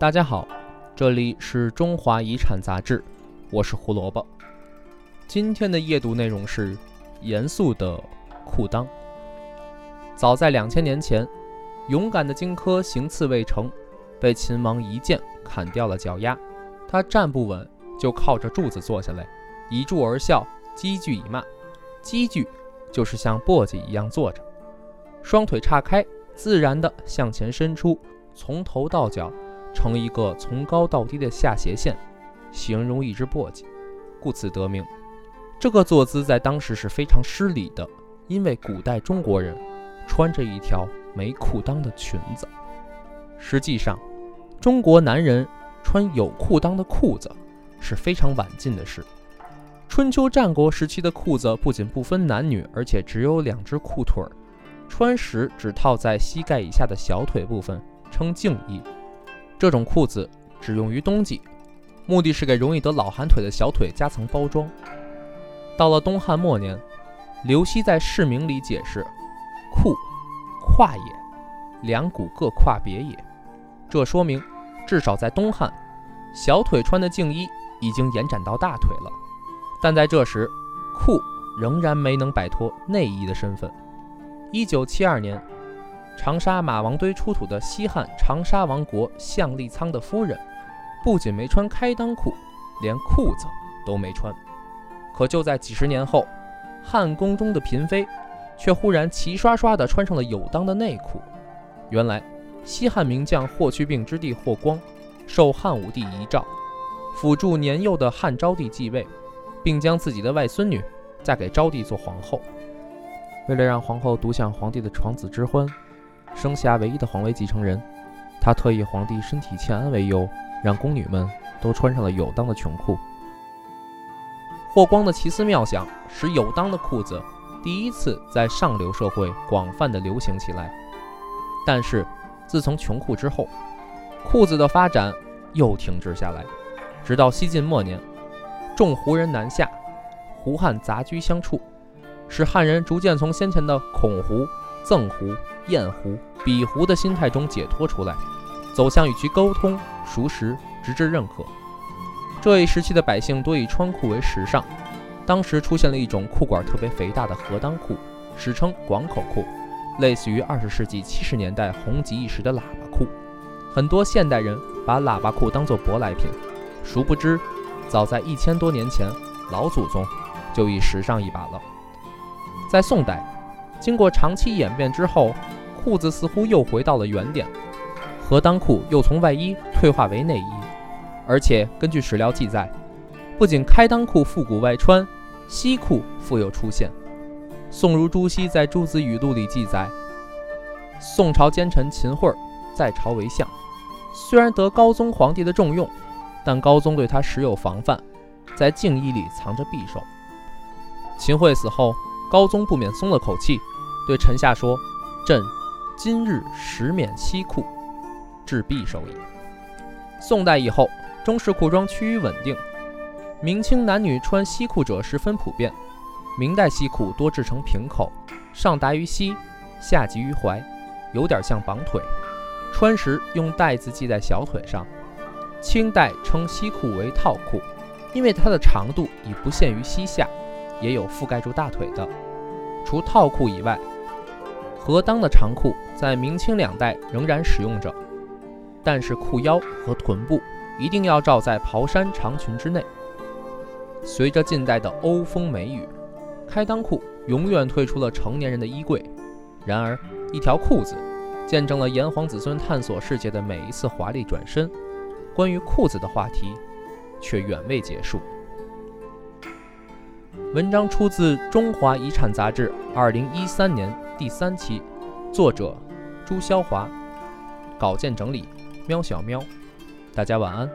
大家好，这里是中华遗产杂志，我是胡萝卜。今天的夜读内容是严肃的裤裆。早在两千年前，勇敢的荆轲行刺未成，被秦王一剑砍掉了脚丫。他站不稳，就靠着柱子坐下来，倚柱而笑，积聚以骂。积聚就是像簸箕一样坐着，双腿岔开，自然的向前伸出，从头到脚。成一个从高到低的下斜线，形容一只簸箕，故此得名。这个坐姿在当时是非常失礼的，因为古代中国人穿着一条没裤裆的裙子。实际上，中国男人穿有裤裆的裤子是非常晚近的事。春秋战国时期的裤子不仅不分男女，而且只有两只裤腿儿，穿时只套在膝盖以下的小腿部分，称胫衣。这种裤子只用于冬季，目的是给容易得老寒腿的小腿加层包装。到了东汉末年，刘熙在《释名》里解释：“裤，胯也，两股各胯别也。”这说明，至少在东汉，小腿穿的净衣已经延展到大腿了。但在这时，裤仍然没能摆脱内衣的身份。一九七二年。长沙马王堆出土的西汉长沙王国项立仓的夫人，不仅没穿开裆裤，连裤子都没穿。可就在几十年后，汉宫中的嫔妃却忽然齐刷刷地穿上了有裆的内裤。原来，西汉名将霍去病之弟霍光受汉武帝遗诏，辅助年幼的汉昭帝继位，并将自己的外孙女嫁给昭帝做皇后。为了让皇后独享皇帝的床子之欢。生下唯一的皇位继承人，他特意皇帝身体欠安为由，让宫女们都穿上了有裆的裙裤。霍光的奇思妙想，使有裆的裤子第一次在上流社会广泛的流行起来。但是，自从穷裤之后，裤子的发展又停滞下来。直到西晋末年，众胡人南下，胡汉杂居相处，使汉人逐渐从先前的恐胡。憎胡、厌胡、比胡的心态中解脱出来，走向与其沟通、熟识，直至认可。这一时期的百姓多以穿裤为时尚，当时出现了一种裤管特别肥大的合裆裤，史称广口裤，类似于二十世纪七十年代红极一时的喇叭裤。很多现代人把喇叭裤当作舶来品，殊不知，早在一千多年前，老祖宗就已时尚一把了。在宋代。经过长期演变之后，裤子似乎又回到了原点，合裆裤又从外衣退化为内衣，而且根据史料记载，不仅开裆裤复古外穿，西裤复又出现。宋儒朱熹在《诸子语录》里记载，宋朝奸臣秦桧在朝为相，虽然得高宗皇帝的重用，但高宗对他时有防范，在敬衣里藏着匕首。秦桧死后，高宗不免松了口气。对臣下说：“朕今日实免西裤，治匕首矣。”宋代以后，中式裤装趋于稳定，明清男女穿西裤者十分普遍。明代西裤多制成平口，上达于膝，下及于踝，有点像绑腿，穿时用带子系在小腿上。清代称西裤为套裤，因为它的长度已不限于膝下，也有覆盖住大腿的。除套裤以外，合裆的长裤在明清两代仍然使用着，但是裤腰和臀部一定要罩在袍衫长裙之内。随着近代的欧风美雨，开裆裤永远退出了成年人的衣柜。然而，一条裤子见证了炎黄子孙探索世界的每一次华丽转身。关于裤子的话题，却远未结束。文章出自《中华遗产》杂志，二零一三年第三期，作者朱霄华，稿件整理喵小喵。大家晚安。